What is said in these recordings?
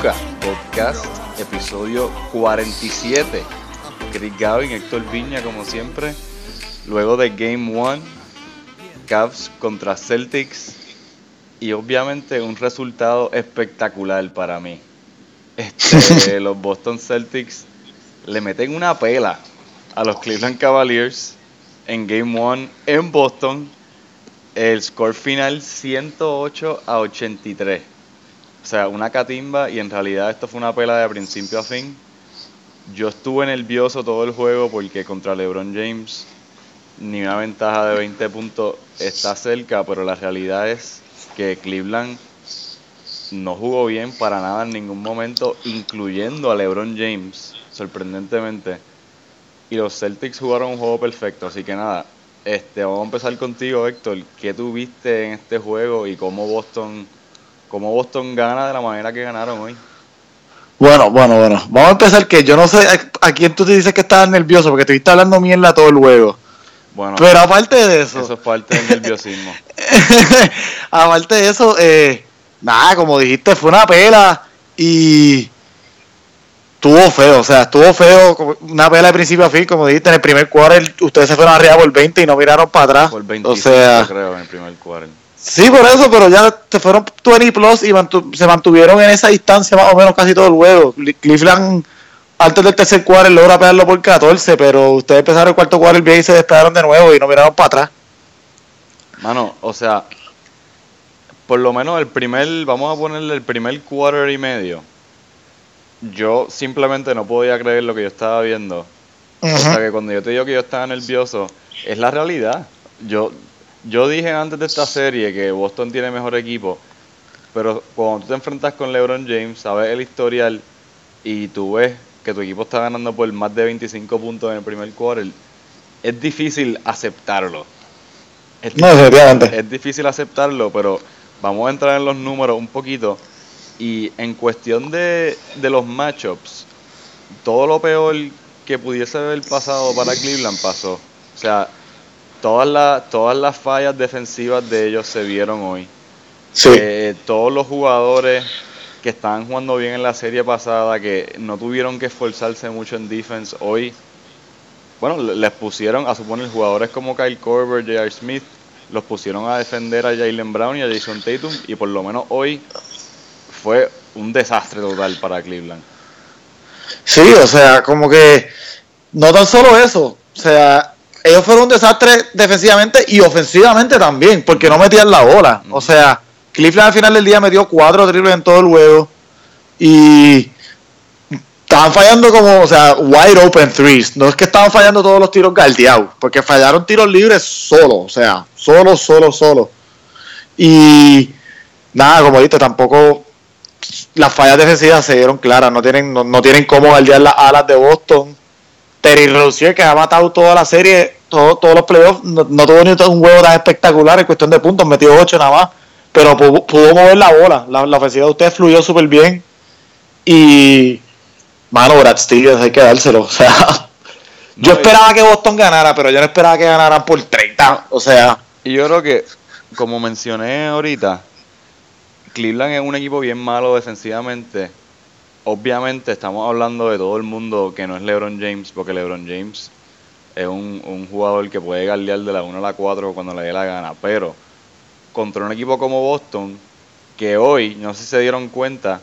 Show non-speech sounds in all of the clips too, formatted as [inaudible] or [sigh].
Podcast, episodio 47. Chris Gavin, Héctor Viña, como siempre. Luego de Game 1, Cavs contra Celtics. Y obviamente un resultado espectacular para mí. Este, [laughs] los Boston Celtics le meten una pela a los Cleveland Cavaliers en Game 1 en Boston. El score final 108 a 83. O sea, una catimba y en realidad esto fue una pela de principio a fin. Yo estuve nervioso todo el juego porque contra LeBron James ni una ventaja de 20 puntos está cerca, pero la realidad es que Cleveland no jugó bien para nada en ningún momento, incluyendo a LeBron James, sorprendentemente. Y los Celtics jugaron un juego perfecto, así que nada, este, vamos a empezar contigo, Héctor. ¿Qué tuviste en este juego y cómo Boston, cómo Boston gana de la manera que ganaron hoy? Bueno, bueno, bueno. Vamos a empezar que yo no sé a, quién tú te dices que estabas nervioso, porque estuviste hablando mierda todo el juego. Bueno, pero aparte de eso. Eso es parte del nerviosismo. [laughs] aparte de eso, eh, nada, como dijiste, fue una pela y estuvo feo, o sea, estuvo feo, una pela de principio a fin, como dijiste, en el primer quarter ustedes se fueron arriba por 20 y no miraron para atrás. Por 20, o sea, creo, en el primer quarter. Sí, por eso, pero ya se fueron 20 plus y se mantuvieron en esa distancia más o menos casi todo el juego. Cleveland, antes del tercer quarter, logra pegarlo por 14, pero ustedes empezaron el cuarto quarter bien y se despegaron de nuevo y no miraron para atrás. Mano, o sea, por lo menos el primer, vamos a ponerle el primer quarter y medio. Yo simplemente no podía creer lo que yo estaba viendo. O sea que cuando yo te digo que yo estaba nervioso, es la realidad. Yo, yo dije antes de esta serie que Boston tiene mejor equipo, pero cuando tú te enfrentas con LeBron James, sabes el historial y tú ves que tu equipo está ganando por más de 25 puntos en el primer quarter, es difícil aceptarlo. no, efectivamente. Es difícil aceptarlo, pero vamos a entrar en los números un poquito. Y en cuestión de, de los matchups, todo lo peor que pudiese haber pasado para Cleveland pasó. O sea, todas las, todas las fallas defensivas de ellos se vieron hoy. Sí. Eh, todos los jugadores que estaban jugando bien en la serie pasada, que no tuvieron que esforzarse mucho en defense, hoy, bueno, les pusieron a suponer jugadores como Kyle Korver, J.R. Smith, los pusieron a defender a Jalen Brown y a Jason Tatum y por lo menos hoy fue un desastre total para Cleveland. Sí, o sea, como que no tan solo eso, o sea, ellos fueron un desastre defensivamente y ofensivamente también, porque no metían la bola. O sea, Cleveland al final del día metió cuatro triples en todo el juego y estaban fallando como, o sea, wide open threes. No es que estaban fallando todos los tiros galdeados, porque fallaron tiros libres solo, o sea, solo, solo, solo. Y nada, como dijiste, tampoco las fallas defensivas se dieron claras, no tienen, no, tienen cómo galdear las alas de Boston. Terry Rozier, que ha matado toda la serie, todo, todos los playoffs, no, tuvo ni un juego tan espectacular en cuestión de puntos, metió 8 nada más, pero pudo, mover la bola. La, la ofensiva de ustedes fluyó súper bien. Y Mano, Brad Stevens hay que dárselo. [laughs] O sea, yo esperaba que Boston ganara, pero yo no esperaba que ganaran por 30. O sea. Y yo creo que, como mencioné ahorita, Cleveland es un equipo bien malo defensivamente. Obviamente estamos hablando de todo el mundo que no es LeBron James, porque LeBron James es un, un jugador que puede galdear de la 1 a la 4 cuando le dé la gana. Pero contra un equipo como Boston, que hoy, no sé si se dieron cuenta,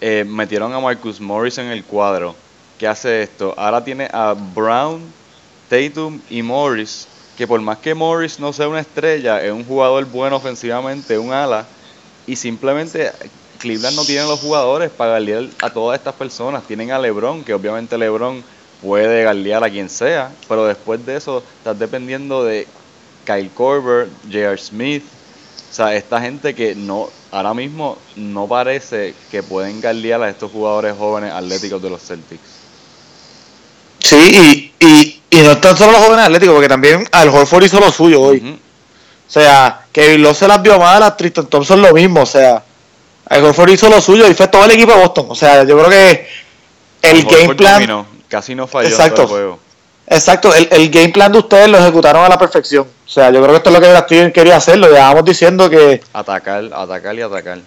eh, metieron a Marcus Morris en el cuadro. ¿Qué hace esto? Ahora tiene a Brown, Tatum y Morris, que por más que Morris no sea una estrella, es un jugador bueno ofensivamente, un ala, y simplemente Cleveland no tiene los jugadores para galear a todas estas personas. Tienen a LeBron, que obviamente LeBron puede galear a quien sea, pero después de eso estás dependiendo de Kyle Korver, J.R. Smith, o sea, esta gente que no ahora mismo no parece que pueden guardiar a estos jugadores jóvenes atléticos de los Celtics. Sí, y, y, y no están solo los jóvenes atléticos, porque también Al Horford hizo lo suyo hoy. O sea, Kevin Love se las vio mal, Tristan Thompson lo mismo, o sea, Al hizo lo suyo y fue todo el equipo de Boston. O sea, yo creo que el game plan... casi no falló Exacto. En todo el juego. Exacto, el, el, game plan de ustedes lo ejecutaron a la perfección. O sea, yo creo que esto es lo que Steven quería hacer, lo llevábamos diciendo que... Atacar, atacar y atacar.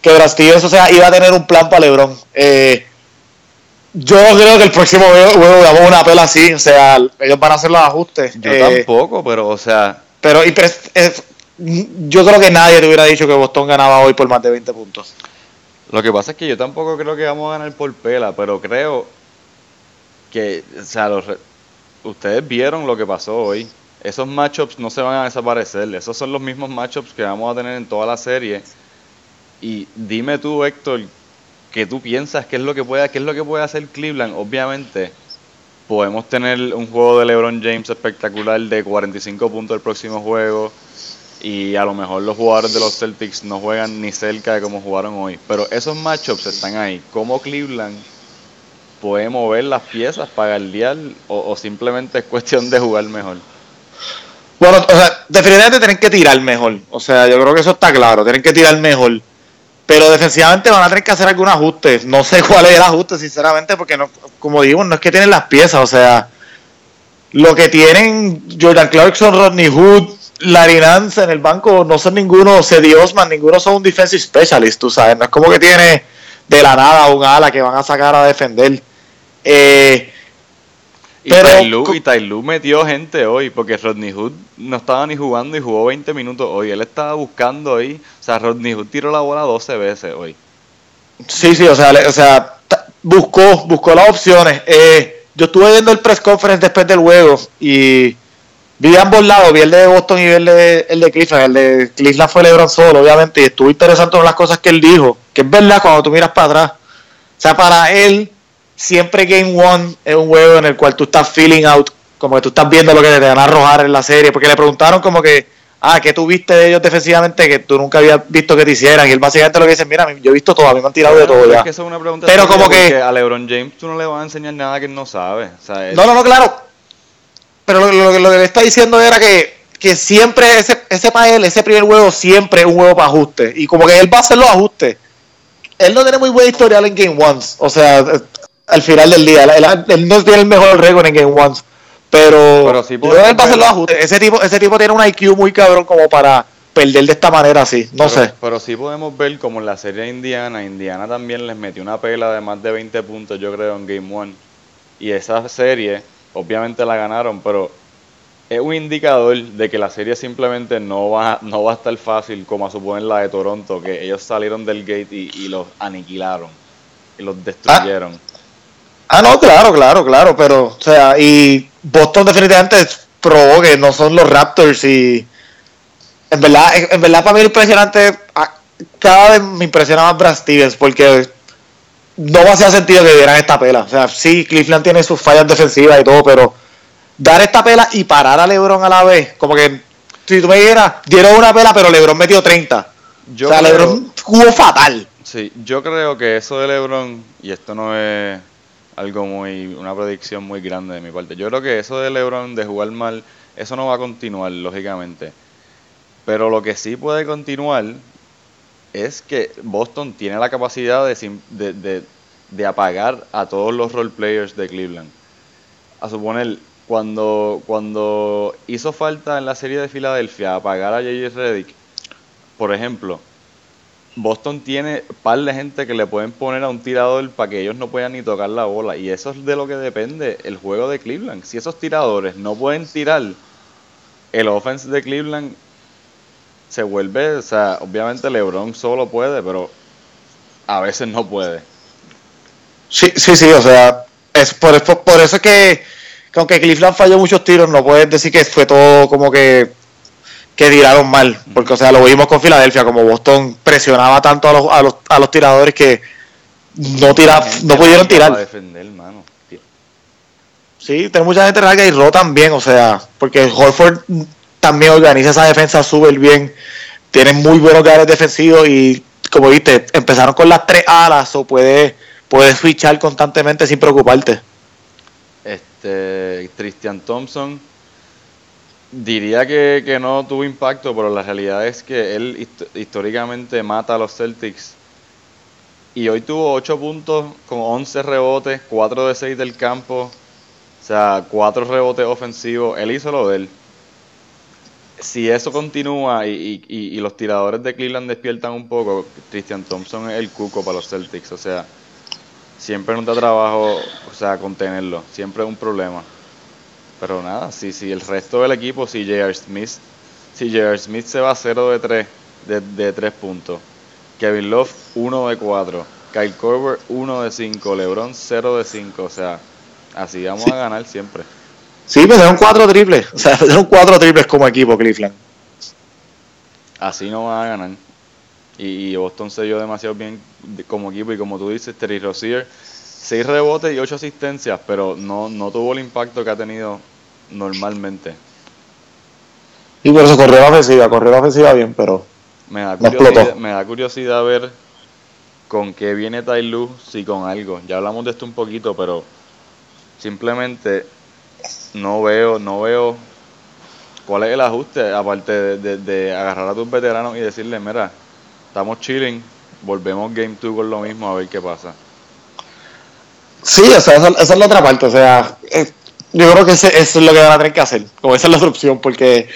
que Stevens, o sea, iba a tener un plan para LeBron. Eh, yo creo que el próximo juego damos una pela así, o sea, ellos van a hacer los ajustes. Yo tampoco, pero, o sea. Pero yo creo que nadie te hubiera dicho que Boston ganaba hoy por más de 20 puntos. Lo que pasa es que yo tampoco creo que vamos a ganar por pela, pero creo que, o sea, ustedes vieron lo que pasó hoy. Esos matchups no se van a desaparecer. Esos son los mismos matchups que vamos a tener en toda la serie. Y dime tú, Héctor, ¿qué tú piensas? ¿Qué es lo que puede, qué es lo que puede hacer Cleveland? Obviamente, podemos tener un juego de LeBron James espectacular de 45 puntos el próximo juego y a lo mejor los jugadores de los Celtics no juegan ni cerca de como jugaron hoy. Pero esos matchups están ahí. ¿Cómo Cleveland puede mover las piezas para el día o, simplemente es cuestión de jugar mejor? Bueno, o sea, definitivamente tienen que tirar mejor. O sea, yo creo que eso está claro. Tienen que tirar mejor. Pero defensivamente van a tener que hacer algún ajuste. No sé [laughs] cuál es el ajuste, sinceramente, porque no, como digo, no es que tienen las piezas. O sea, lo que tienen Jordan Clarkson, Rodney Hood, Larry Nance en el banco no son ninguno, Cedi Osman, ninguno son un defensive specialist, tú sabes, no es como que tiene de la nada un ala que van a sacar a defender. Eh, y pero, metió gente hoy, porque Rodney Hood no estaba ni jugando y jugó 20 minutos hoy. Él estaba buscando ahí. O sea, Rodney Hood tiró la bola 12 veces hoy. Sí, sí, o sea, o sea buscó, buscó las opciones. Eh, yo estuve viendo el press conference después del juego y vi ambos lados, vi el de Boston y vi el de, el de Cleveland. El de Cleveland fue LeBron solo, obviamente, y estuvo interesante en las cosas que él dijo, que es verdad cuando tú miras para atrás. O sea, para él, siempre Game One es un juego en el cual tú estás feeling out, como que tú estás viendo lo que te van a arrojar en la serie, porque le preguntaron como que, ah, ¿qué tú viste de ellos defensivamente que tú nunca habías visto que te hicieran? Y él básicamente lo que dice, mira, yo he visto todo, a mí me han tirado de todo ya. Pero como que... A LeBron James tú no le vas a enseñar nada que él no sabe. No, no, no, claro. Pero lo, que le está diciendo era que, que siempre, ese, ese para él, ese primer juego, siempre es un juego para ajuste. Y como que él va a hacer los ajustes. Él no tiene muy buena historial en Game Ones. O sea, al final del día, él, no tiene el mejor récord en Game Ones. Pero, pero sí él va a hacer los ajustes. Ese tipo, ese tipo tiene un IQ muy cabrón como para perder de esta manera así, no sé. Pero sí podemos ver como en la serie de Indiana, Indiana también les metió una pela de más de 20 puntos, yo creo, en Game One. Y esa serie obviamente la ganaron, pero es un indicador de que la serie simplemente no va, no va a estar fácil como a suponer la de Toronto, que ellos salieron del gate y, los aniquilaron y los destruyeron. Ah, no, claro, claro, claro, pero, o sea, y Boston definitivamente probó que no son los Raptors y en verdad, en verdad para mí es impresionante, ah, cada vez me impresiona más Brad Stevens porque no me hacía sentido que dieran esta pela. O sea, sí, Cleveland tiene sus fallas defensivas y todo, pero dar esta pela y parar a LeBron a la vez, como que si tú me dijeras, dieron una pela, pero LeBron metió 30. Yo o sea, LeBron jugó fatal. Sí, yo creo que eso de LeBron, y esto no es algo muy, una predicción muy grande de mi parte, yo creo que eso de LeBron de jugar mal, eso no va a continuar, lógicamente. Pero lo que sí puede continuar es que Boston tiene la capacidad de, apagar a todos los role players de Cleveland. A suponer, cuando, cuando hizo falta en la serie de Filadelfia apagar a J.J. Reddick, por ejemplo, Boston tiene par de gente que le pueden poner a un tirador para que ellos no puedan ni tocar la bola. Y eso es de lo que depende el juego de Cleveland. Si esos tiradores no pueden tirar, el offense de Cleveland se vuelve, o sea, obviamente LeBron solo puede, pero a veces no puede. Sí, sí, sí, o sea, es por, por eso que, que aunque Cleveland falló muchos tiros, no puedes decir que fue todo como que que tiraron mal, porque o sea, lo vimos con Filadelfia, como Boston presionaba tanto a los, a los, a los tiradores que no tira, no pudieron tirar. Defender, mano. Sí, tiene mucha gente larga y Ro también, o sea, porque Horford también organiza esa defensa súper bien. Tienen muy buenos guardias defensivos y, como viste, empezaron con las tres alas o puedes, puedes switchar constantemente sin preocuparte. Este, Christian Thompson, diría que, que no tuvo impacto, pero la realidad es que él históricamente mata a los Celtics. Y hoy tuvo 8 puntos con 11 rebotes, 4 de 6 del campo, o sea, 4 rebotes ofensivos. Él hizo lo de él. Si eso continúa y, y, los tiradores de Cleveland despiertan un poco, Christian Thompson es el cuco para los Celtics. O sea, siempre nos da trabajo, o sea, contenerlo. Siempre es un problema. Pero nada, si, si el resto del equipo, si J.R. Smith, si J.R. Smith se va a 0 de 3, de, de 3 puntos, Kevin Love 1 de 4, Kyle Korver 1 de 5, LeBron 0 de 5, o sea, así vamos a ganar siempre. Sí, pues un 4 triples, o sea, un 4 triples como equipo Cleveland. Así no van a ganar. Y, Boston se dio demasiado bien como equipo y como tú dices, Terry Rozier, 6 rebotes y 8 asistencias, pero no, no tuvo el impacto que ha tenido normalmente. Y por eso corrió la ofensiva, corrió la ofensiva bien, pero me da, curiosidad, me da curiosidad ver con qué viene Lu, si con algo. Ya hablamos de esto un poquito, pero simplemente no veo, no veo cuál es el ajuste, aparte de, agarrar a tus veteranos y decirle, mira, estamos chilling, volvemos Game 2 con lo mismo a ver qué pasa. Sí, o sea, esa, es la otra parte, o sea, eh, yo creo que eso es lo que van a tener que hacer, como esa es la otra opción, porque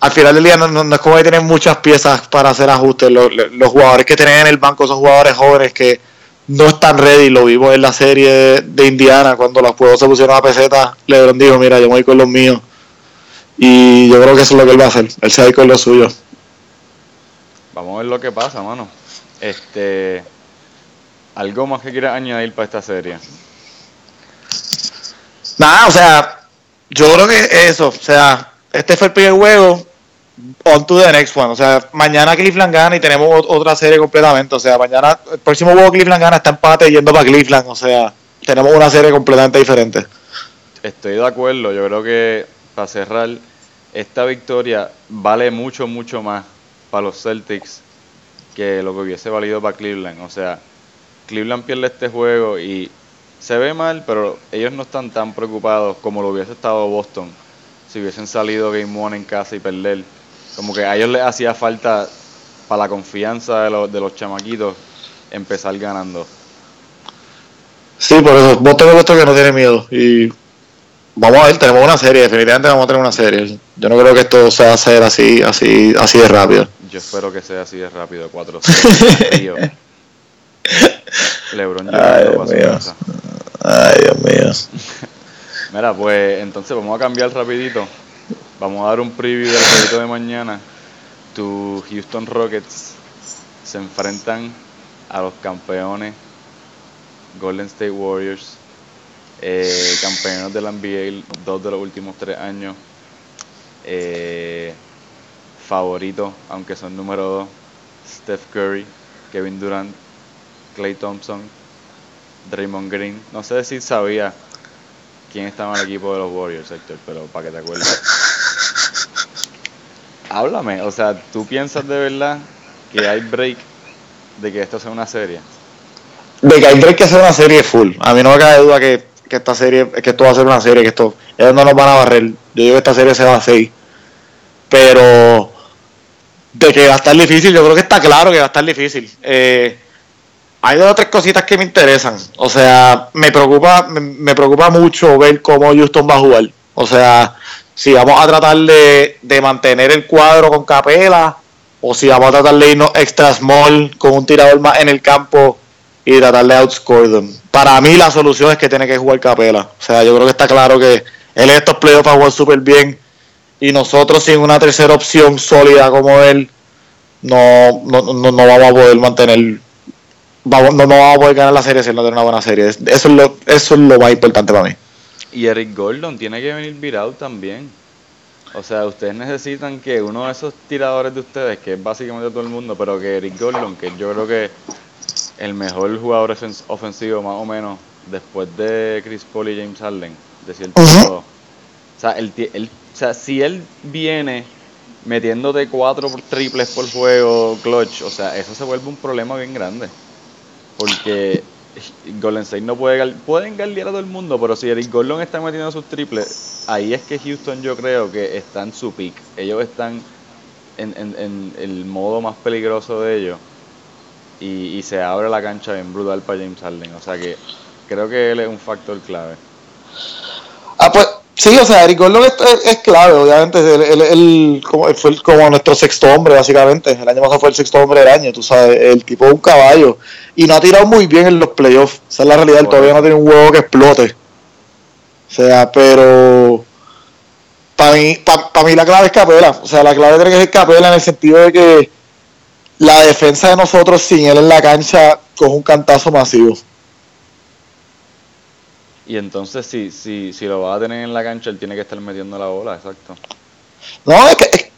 al final del día no, es como que tienen muchas piezas para hacer ajustes, los, jugadores que tienen en el banco son jugadores jóvenes que no están ready, lo vimos en la serie de, Indiana, cuando los juegos se pusieron a peseta, LeBron dijo, mira, yo me voy con los míos, y yo creo que eso es lo que él va a hacer, él se va a ir con los suyos. Vamos a ver lo que pasa, mano. Este, ¿Algo más que quieras añadir para esta serie? Nada, o sea, yo creo que eso, o sea, este fue el primer juego, on to the next one. O sea, mañana Cleveland gana y tenemos otra serie completamente. O sea, mañana, el próximo juego Cleveland gana está empate yendo para Cleveland. O sea, tenemos una serie completamente diferente. Estoy de acuerdo, yo creo que para cerrar, esta victoria vale mucho, mucho más para los Celtics que lo que hubiese valido para Cleveland. O sea, Cleveland pierde este juego y se ve mal, pero ellos no están tan preocupados como lo hubiese estado Boston si hubiesen salido Game One en casa y perder. Como que a ellos les hacía falta para la confianza de los, de los chamaquitos empezar ganando. Sí, por eso, Boston es que no tiene miedo y vamos a ver, tenemos una serie, definitivamente vamos a tener una serie. Yo no creo que esto sea hacer así, así, así de rápido. Yo espero que sea así de rápido, 4 [laughs] Lebron Ay, Dios mío. Ay, Dios mío. Mira, pues entonces vamos a cambiar rapidito. Vamos a dar un preview del jueguito de mañana. Tu Houston Rockets se enfrentan a los campeones Golden State Warriors, eh, campeones de la NBA, dos de los últimos tres años. Eh, favorito, aunque son número dos, Steph Curry, Kevin Durant, Clay Thompson, Draymond Green. No sé si sabía quién estaba en el equipo de los Warriors, Héctor, pero para que te acuerdes. Háblame, o sea, ¿tú piensas de verdad que hay break de que esto sea una serie? De que hay break que sea una serie full. A mí no me cabe duda que, esta serie, que esto va a ser una serie, que esto, ellos no nos van a barrer. Yo digo que esta serie se va a hacer. Pero de que va a estar difícil, yo creo que está claro que va a estar difícil. Eh, hay dos o tres cositas que me interesan. O sea, me preocupa, me, preocupa mucho ver cómo Houston va a jugar. O sea, si vamos a tratar de, mantener el cuadro con Capela o si vamos a tratar de irnos extra small con un tirador más en el campo y tratar de outscore them. Para mí la solución es que tiene que jugar Capela. O sea, yo creo que está claro que él en estos playoffs va jugar súper bien y nosotros sin una tercera opción sólida como él no, no, no, no vamos a poder mantener vamos, no, vamos a poder ganar la serie si no tenemos una buena serie. Eso es lo, eso es lo más importante para mí. Y Eric Gordon tiene que venir virado también. O sea, ustedes necesitan que uno de esos tiradores de ustedes, que es básicamente todo el mundo, pero que Eric Gordon, que yo creo que el mejor jugador ofensivo más o menos después de Chris Paul y James Harden, de cierto modo. O sea, el, o sea, si él viene metiéndote cuatro triples por juego, clutch, o sea, eso se vuelve un problema bien grande. Porque [laughs] Golden State no puede pueden galdear a todo el mundo, pero si Eric Gordon está metiendo sus triples, ahí es que Houston yo creo que está en su peak. Ellos están en, en, el modo más peligroso de ellos y, se abre la cancha bien brutal para James Harden. O sea que creo que él es un factor clave. Ah, pues Sí, o sea, Eric Gordon es, clave, obviamente. Él, como, fue como nuestro sexto hombre, básicamente. El año pasado fue el sexto hombre del año, tú sabes. El tipo es un caballo. Y no ha tirado muy bien en los playoffs. Esa es la realidad. Él todavía no tiene un huevo que explote. O sea, pero. Para mí, para mí la clave es Capela. O sea, la clave tiene que ser Capela en el sentido de que la defensa de nosotros sin él en la cancha coge un cantazo masivo. Y entonces, si, si, si lo va a tener en la cancha, él tiene que estar metiendo la bola, exacto. No, es que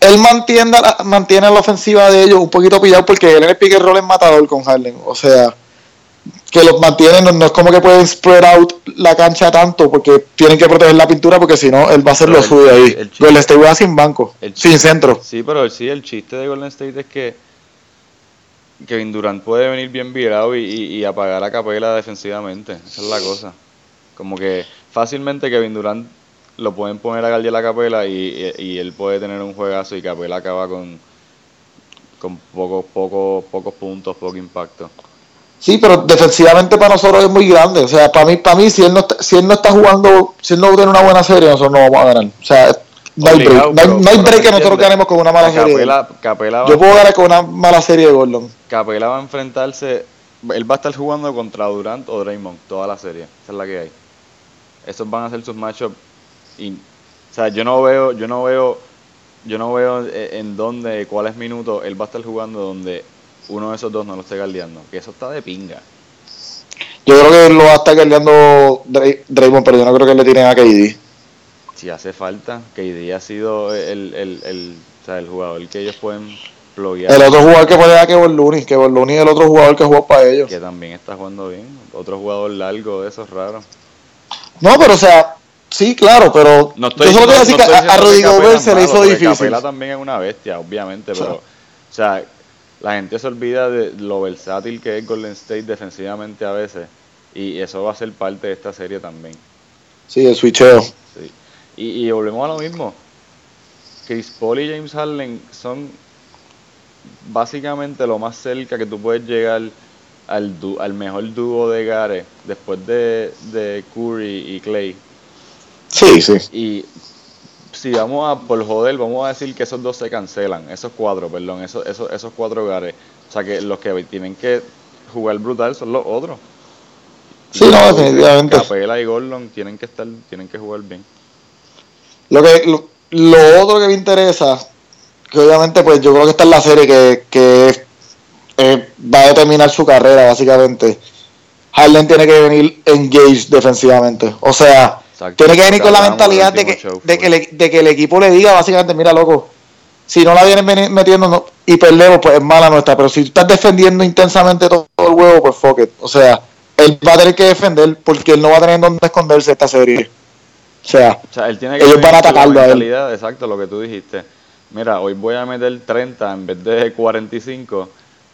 él mantiene, mantiene la ofensiva de ellos un poquito pillado porque él en el pique rol es matador con Harden. O sea, que los mantienen, no, es como que pueden spread out la cancha tanto porque tienen que proteger la pintura porque si no, él va a hacer lo suyo ahí. El Golden State va sin banco, sin centro. Sí, pero sí, el chiste de Golden State es que Kevin Durant puede venir bien virado y, apagar a Capela defensivamente. Esa es la cosa. Como que fácilmente Kevin Durant lo pueden poner a Galdi la Capela y, él puede tener un juegazo y Capela acaba con, con pocos, pocos, pocos puntos, poco impacto. Sí, pero defensivamente para nosotros es muy grande. O sea, para mí, para mí si él no si él no está jugando, si él no tiene una buena serie, nosotros no vamos a ganar. O sea, no hay break. No hay, break que nosotros ganemos con una mala serie. Yo puedo ganar con una mala serie de Gordon. Capela va a enfrentarse. Él va a estar jugando contra Durant o Draymond toda la serie. Esa es la que hay. Esos van a ser sus matchups. Y, o sea, yo no veo, yo no veo, yo no veo eh, en dónde, cuáles minutos él va a estar jugando donde uno de esos dos no lo esté galdeando. Que eso está de pinga. Yo creo que lo va a estar galdeando Draymond, pero yo no creo que le tiren a KD si hace falta, KD ha sido el, el, el, o sea, el jugador que ellos pueden bloguear. El otro jugador que puede dar que Looney, que Looney es el otro jugador que jugó para ellos. Que también está jugando bien, otro jugador largo de esos raros. No, pero o sea, sí, claro, pero no estoy, yo solo no, decir que a, Rudy Gobert se le hizo difícil. Capela también es una bestia, obviamente, pero, o sea, la gente se olvida de lo versátil que es Golden State defensivamente a veces, y eso va a ser parte de esta serie también. Sí, el switcheo. Y, volvemos a lo mismo. Chris Paul y James Harden son básicamente lo más cerca que tú puedes llegar al, al mejor dúo de Gare después de, de Curry y Clay. Sí, sí. Y si vamos a, por joder, vamos a decir que esos dos se cancelan, esos cuatro, perdón, esos, esos, esos cuatro Gares. O sea que los que tienen que jugar brutal son los otros. Sí, no, definitivamente. Capela y Gordon tienen que estar, tienen que jugar bien. Lo que lo, otro que me interesa, que obviamente pues yo creo que está en la serie que, que eh, va a determinar su carrera básicamente. Harden tiene que venir engaged defensivamente. O sea, tiene que venir con la mentalidad de que, de, que de que el equipo le diga básicamente, mira loco, si no la vienen metiendo y perdemos, pues es mala nuestra. Pero si tú estás defendiendo intensamente todo, el huevo, pues fuck it. O sea, él va a tener que defender porque él no va a tener dónde esconderse esta serie. O sea, él tiene que ellos van a atacarlo a él. Exacto, lo que tú dijiste. Mira, hoy voy a meter 30 en vez de 45,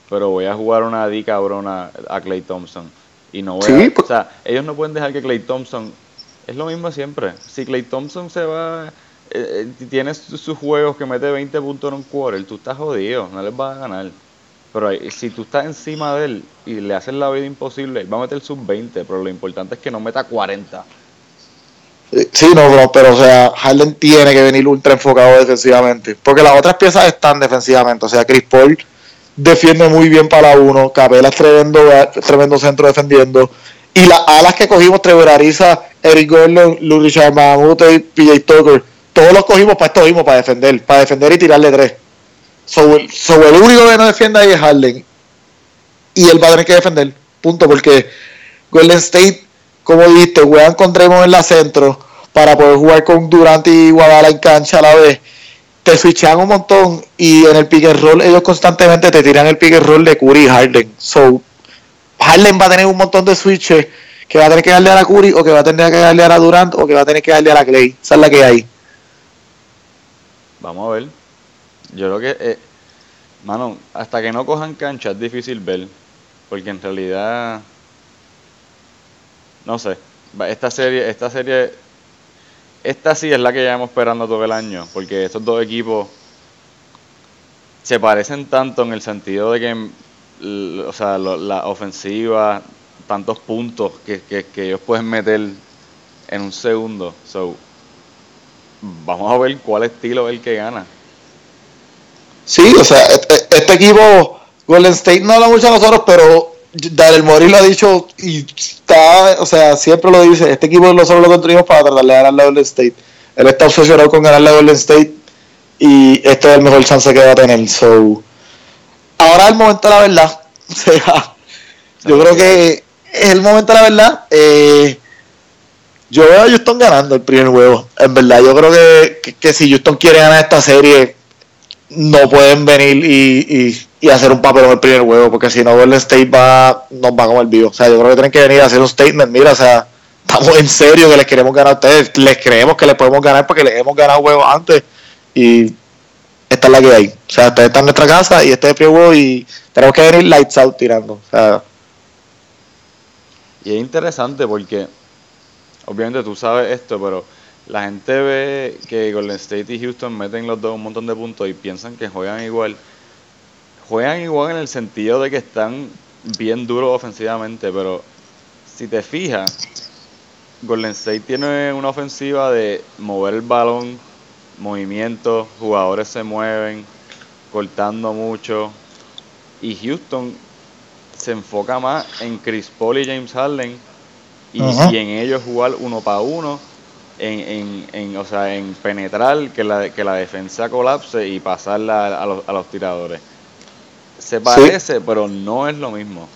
pero voy a jugar una D cabrona a Clay Thompson. Y no voy a, pues. O sea, ellos no pueden dejar que Clay Thompson. Es lo mismo siempre. Si Clay Thompson se va. Eh, eh tienes sus juegos que mete 20 puntos en un quarter, tú estás jodido, no les vas a ganar. Pero si tú estás encima de él y le haces la vida imposible, él va a meter sus 20, pero lo importante es que no meta 40. Sí, no, pero o sea, Harden tiene que venir ultra enfocado defensivamente. Porque las otras piezas están defensivamente. O sea, Chris Paul defiende muy bien para uno. Capela es tremendo, tremendo centro defendiendo. Y las alas que cogimos, Trevor Ariza, Eric Gordon, Luis PJ Tucker, todos los cogimos para esto mismo, para defender. Para defender y tirarle tres. Sobre, el único que no defiende ahí es Harden. Y él va a tener que defender. Punto. Porque Golden State como dijiste, juegan con Draymond en la centro para poder jugar con Durant y Guadalajara en cancha a la vez. Te switchan un montón y en el pick and roll ellos constantemente te tiran el pick and roll de Curry y Harden. So, Harden va a tener un montón de switches que va a tener que darle a la Curry o que va a tener que darle a la Durant o que va a tener que darle a la Clay. Esa es la que hay. Vamos a ver. Yo creo que, eh, mano, hasta que no cojan cancha es difícil ver. Porque en realidad no sé. Esta serie, esta serie, esta sí es la que llevamos esperando todo el año, porque estos dos equipos se parecen tanto en el sentido de que, o sea, la ofensiva, tantos puntos que, que, ellos pueden meter en un segundo. So, vamos a ver cuál estilo es el que gana. Sí, o sea, este, este equipo, Golden State no habla mucho a nosotros, pero Daryl Morey lo ha dicho y está, o sea, siempre lo dice, este equipo nosotros lo construimos para tratar de ganar la Golden State. Él está obsesionado con ganar la Golden State y este es el mejor chance que va a tener. So, ahora es el momento de la verdad. [laughs] O sea, yo creo que es el momento de la verdad. Eh, yo veo a Houston ganando el primer juego. En verdad, yo creo que, que, si Houston quiere ganar esta serie, no pueden venir y, y, hacer un papel en el primer juego, porque si no, Golden State va, nos va como el vivo. O sea, yo creo que tienen que venir a hacer un statement. Mira, o sea, estamos en serio que les queremos ganar a ustedes. Les creemos que les podemos ganar porque les hemos ganado juegos antes. Y esta es la que hay. O sea, ustedes están en nuestra casa y este es el primer juego y tenemos que venir lights out tirando. O sea, y es interesante porque obviamente tú sabes esto, pero la gente ve que Golden State y Houston meten los dos un montón de puntos y piensan que juegan igual. Juegan igual en el sentido de que están bien duros ofensivamente, pero si te fijas, Golden State tiene una ofensiva de mover el balón, movimientos, jugadores se mueven, cortando mucho. Y Houston se enfoca más en Chris Paul y James Harden y, en ellos jugar uno para uno, en, en, o sea, en penetrar, que la, que la defensa colapse y pasarla a, los, a los tiradores. Se parece, pero no es lo mismo.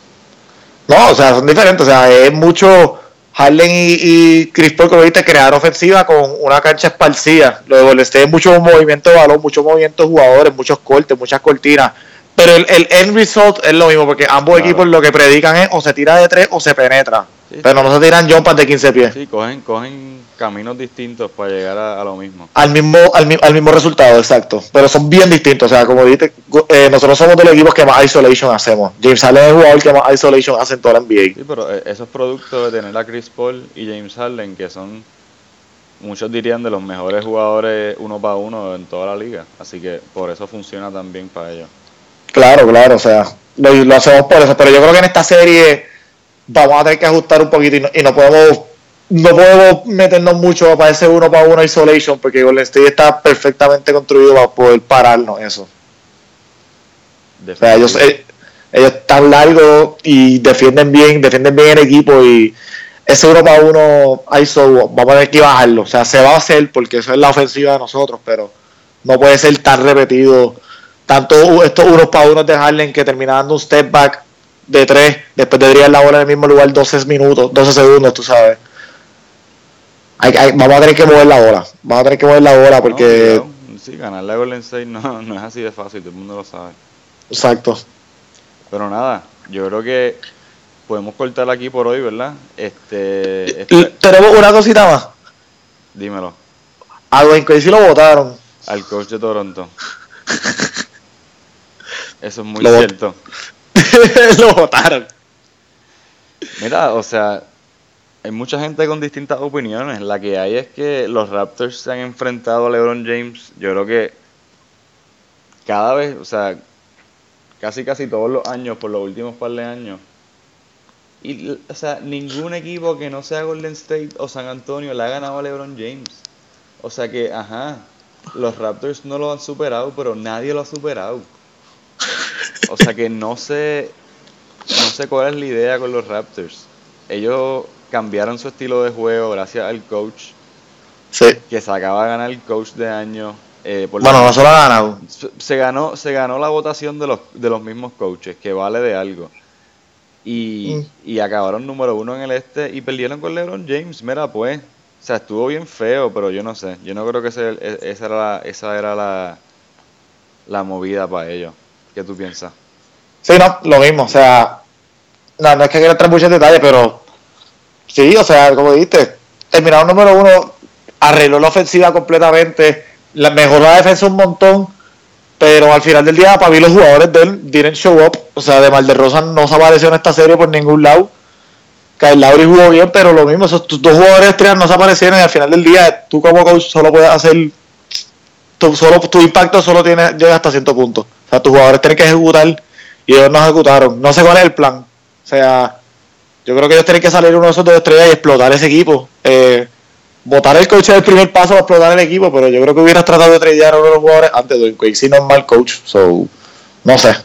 No, o sea, son diferentes. O sea, es mucho Harden y, Chris Paul, que viste, crear ofensiva con una cancha esparcida. Luego les es mucho movimiento de balón, muchos movimientos de jugadores, muchos cortes, muchas cortinas pero el, el, end result es lo mismo, porque ambos equipos lo que predican es o se tira de tres o se penetra. Pero no se tiran jumpas de 15 pies. Sí, cogen, cogen caminos distintos para llegar a, lo mismo. Al mismo, al, al, mismo resultado, exacto. Pero son bien distintos. O sea, como dijiste, eh, nosotros somos de los equipos que más isolation hacemos. James Harden es el jugador que más isolation hace en toda la NBA. Sí, pero eh, esos productos de tener a Chris Paul y James Harden, que son, muchos dirían, de los mejores jugadores uno para uno en toda la liga. Así que por eso funciona también para ellos. Claro, claro, o sea, lo, hacemos por eso, pero yo creo que en esta serie vamos a tener que ajustar un poquito y no, podemos no podemos meternos mucho para ese uno para uno isolation porque Golden State está perfectamente construido para poder pararnos eso. O sea, ellos, eh, ellos están largos y defienden bien, defienden bien el equipo y ese uno para uno ISO vamos a tener que bajarlo. O sea, se va a hacer porque eso es la ofensiva de nosotros, pero no puede ser tan repetido tanto estos unos para unos de Harlem que termina dando un step back de tres, después de la bola en el mismo lugar 12 minutos, 12 segundos, tú sabes. vamos a tener que mover la bola, vamos a tener que mover la bola porque... sí, ganar la Golden State no, [laughs] no es así de fácil, todo el mundo lo sabe. Exacto. Pero nada, yo creo que podemos cortar aquí por hoy, ¿verdad? Este, este... Tenemos una cosita más. Dímelo. A Dwayne Casey lo votaron. Al coach de Toronto. [laughs] Eso es muy cierto. [laughs] lo votaron. Mira, o sea, hay mucha gente con distintas opiniones. La que hay es que los Raptors se han enfrentado a LeBron James. Yo creo que cada vez, o sea, casi casi todos los años, por los últimos par de años. Y, o sea, ningún equipo que no sea Golden State o San Antonio le ha ganado a LeBron James. O sea que, ajá, los Raptors no lo han superado, pero nadie lo ha superado. O sea que no sé, no sé cuál es la idea con los Raptors. Ellos cambiaron su estilo de juego gracias al coach. Sí. Que se acaba de ganar el coach de año. Eh, bueno, no se lo ha ganado. Se ganó, se ganó la votación de los, de los mismos coaches, que vale de algo. Y, mm. y acabaron número uno en el este y perdieron con LeBron James. Mira, pues. O sea, estuvo bien feo, pero yo no sé. Yo no creo que e, esa era la, esa era la, la movida para ellos. ¿Qué tú piensas? Sí, no, lo mismo, o sea, no, no es que quiera entrar muchos detalles, pero sí, o sea, como dijiste, terminado número uno, arregló la ofensiva completamente, mejoró la defensa un montón, pero al final del día, para mí los jugadores de él didn't show up, o sea, de Rosa no se apareció en esta serie por ningún lado. Kyle Lowry jugó bien, pero lo mismo, esos dos jugadores estrellas no se aparecieron y al final del día tú como coach solo puedes hacer tu, solo, tu impacto solo tiene, llega hasta cierto punto. Sea, tus jugadores tienen que ejecutar y ellos no ejecutaron. No sé cuál es el plan. O sea, yo creo que ellos tienen que salir uno de esos dos estrellas y explotar ese equipo. Eh, votar el coach es el primer paso para explotar el equipo, pero yo creo que hubieras tratado de tradear a uno de los jugadores antes de Quake. Si no es mal coach, so, no sé.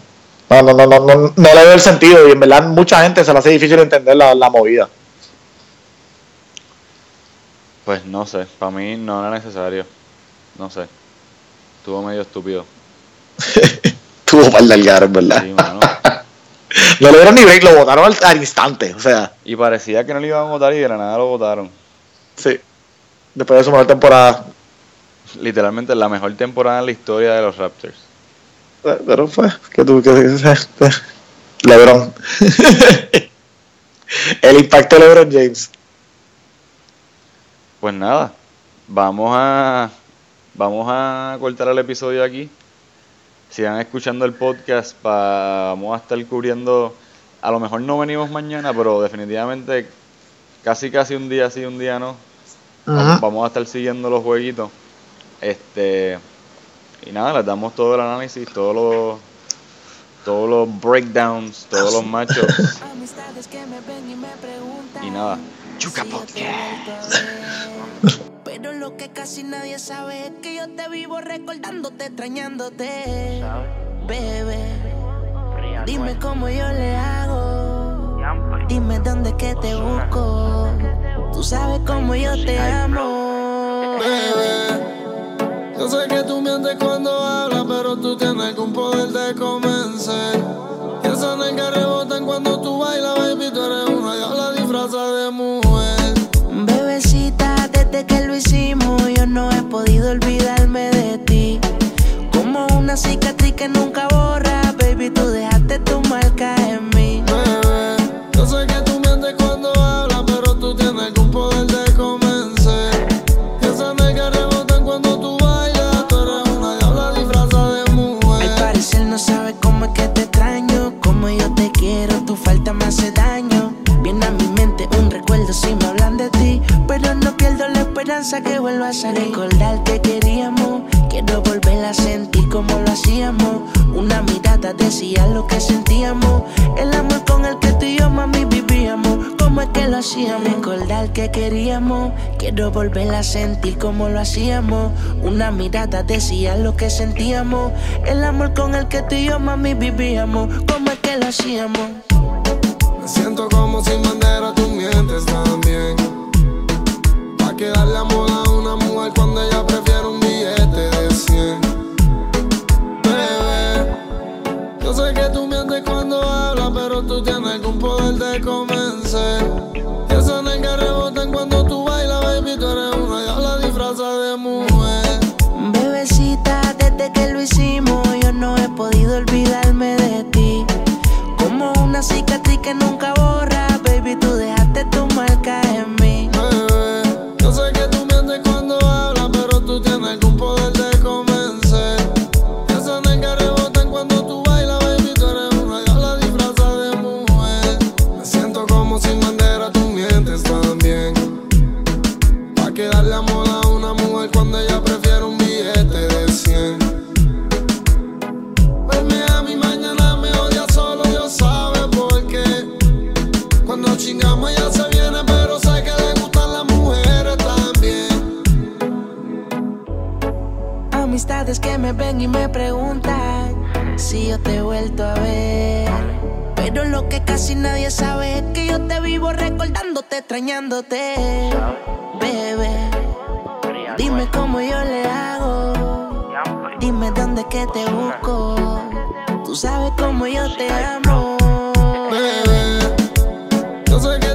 No, no, no, no, no, no le veo el sentido y en verdad mucha gente se le hace difícil entender la, la movida. Pues no sé, para mí no era necesario. No sé. Estuvo medio estúpido. Tuvo mal delgar, en verdad. Sí, mano. no le dieron ni break, lo votaron al, al instante. O sea, Y parecía que no le iban a votar y de la nada lo votaron. sí. Después de su mejor temporada. Literalmente la mejor temporada en la historia de los Raptors. Pero fue, que tú, que, que- LeBron. [laughs] el impacto de LeBron James. Pues nada, vamos a vamos a cortar el episodio aquí. Sigan escuchando el podcast, pa- vamos a estar cubriendo, a lo mejor no venimos mañana, pero definitivamente casi casi un día sí, un día no. Vamos, vamos a estar siguiendo los jueguitos. Este y nada, les damos todo el análisis, todos los todos los breakdowns, todos los matchups Amistades que me ven y me preguntan. y nada. si yo [laughs] Pero lo que casi nadie sabe es que yo te vivo recordándote, extrañándote. Bebé, dime cómo yo le hago. Dime dónde que te busco. Tú sabes cómo yo te amo. Bebé, yo sé que tú mientes cuando hablas, pero tú tienes algún poder de convencer. Y esas nalgas rebotan cuando tú bailas, baby, tú eres yo no he podido olvidarme de ti. Como una cicatriz que nunca borra, baby, tú dejaste tu marca en mí. Bebé, yo sé que tú mientes cuando hablas, pero tú tienes algún poder de convencer. Esas nalgas rebotan cuando tú bailas, tú eres una diabla disfrazada de Al mujer. parecer no sabes cómo es que te extraño, como yo te quiero, tu falta me hace daño. Viene a mi mente un recuerdo si me hablan de ti, pero no pierdo la esperanza que vuelva a salir. Recordar que queríamos, quiero volver a sentir como lo hacíamos. Una mirada decía lo que sentíamos, el amor con el que tú y yo mami vivíamos. ¿Cómo es que lo hacíamos? Recordar que queríamos, quiero volver a sentir como lo hacíamos. Una mirada decía lo que sentíamos, el amor con el que tú y yo mami vivíamos. ¿Cómo es que lo hacíamos? Me siento como sin bandera, tú mientes también. Pa' que darle amor a una mujer cuando ella prefiere un billete de 100. Bebé, yo sé que tú mientes cuando hablas, pero tú tienes algún poder de convencer. dónde es que te busco. Tú sabes cómo yo te amo. Bebé, yo sé que